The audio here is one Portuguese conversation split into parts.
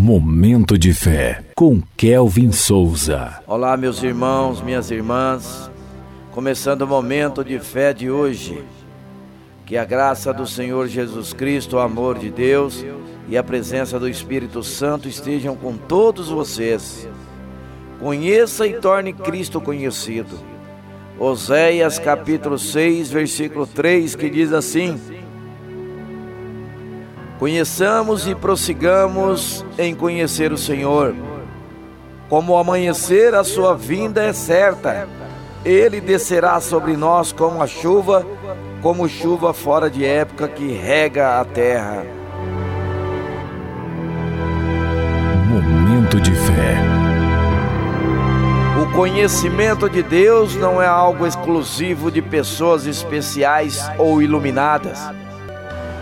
Momento de fé com Kelvin Souza. Olá, meus irmãos, minhas irmãs. Começando o momento de fé de hoje. Que a graça do Senhor Jesus Cristo, o amor de Deus e a presença do Espírito Santo estejam com todos vocês. Conheça e torne Cristo conhecido. Oséias capítulo 6, versículo 3, que diz assim: Conheçamos e prossigamos em conhecer o Senhor. Como o amanhecer, a sua vinda é certa. Ele descerá sobre nós como a chuva, como chuva fora de época que rega a terra. Momento de fé. O conhecimento de Deus não é algo exclusivo de pessoas especiais ou iluminadas.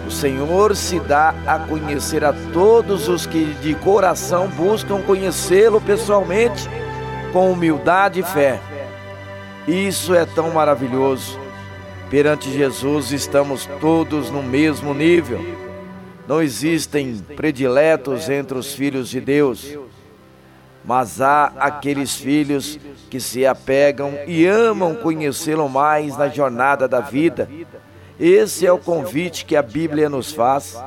O Senhor se dá a conhecer a todos os que de coração buscam conhecê-lo pessoalmente, com humildade e fé. Isso é tão maravilhoso. Perante Jesus estamos todos no mesmo nível. Não existem prediletos entre os filhos de Deus, mas há aqueles filhos que se apegam e amam conhecê-lo mais na jornada da vida esse é o convite que a Bíblia nos faz.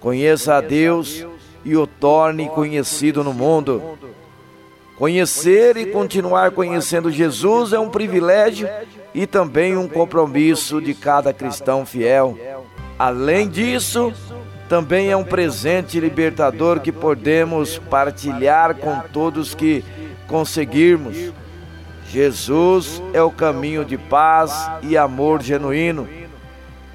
Conheça a Deus e o torne conhecido no mundo. Conhecer e continuar conhecendo Jesus é um privilégio e também um compromisso de cada cristão fiel. Além disso, também é um presente libertador que podemos partilhar com todos que conseguirmos. Jesus é o caminho de paz e amor genuíno.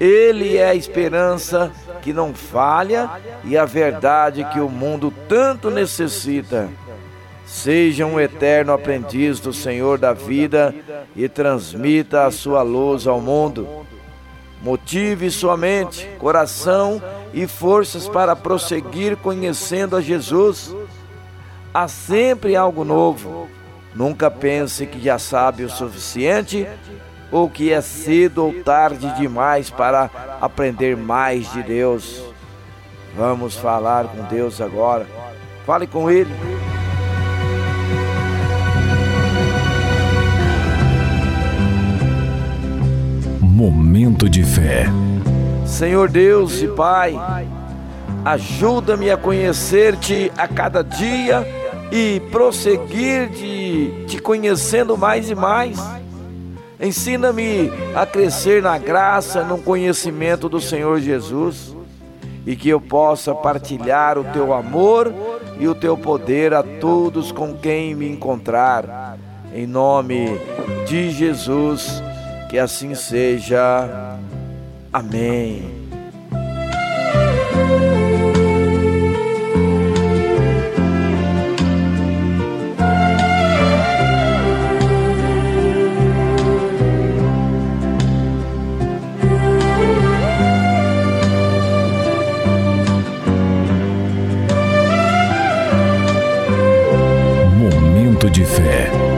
Ele é a esperança que não falha e a verdade que o mundo tanto necessita. Seja um eterno aprendiz do Senhor da vida e transmita a sua luz ao mundo. Motive sua mente, coração e forças para prosseguir conhecendo a Jesus. Há sempre algo novo. Nunca pense que já sabe o suficiente ou que é cedo ou tarde demais para aprender mais de Deus. Vamos falar com Deus agora. Fale com Ele. Momento de fé. Senhor Deus e Pai, ajuda-me a conhecer-te a cada dia e prosseguir de te conhecendo mais e mais Ensina-me a crescer na graça, no conhecimento do Senhor Jesus e que eu possa partilhar o teu amor e o teu poder a todos com quem me encontrar. Em nome de Jesus, que assim seja. Amém. de fé.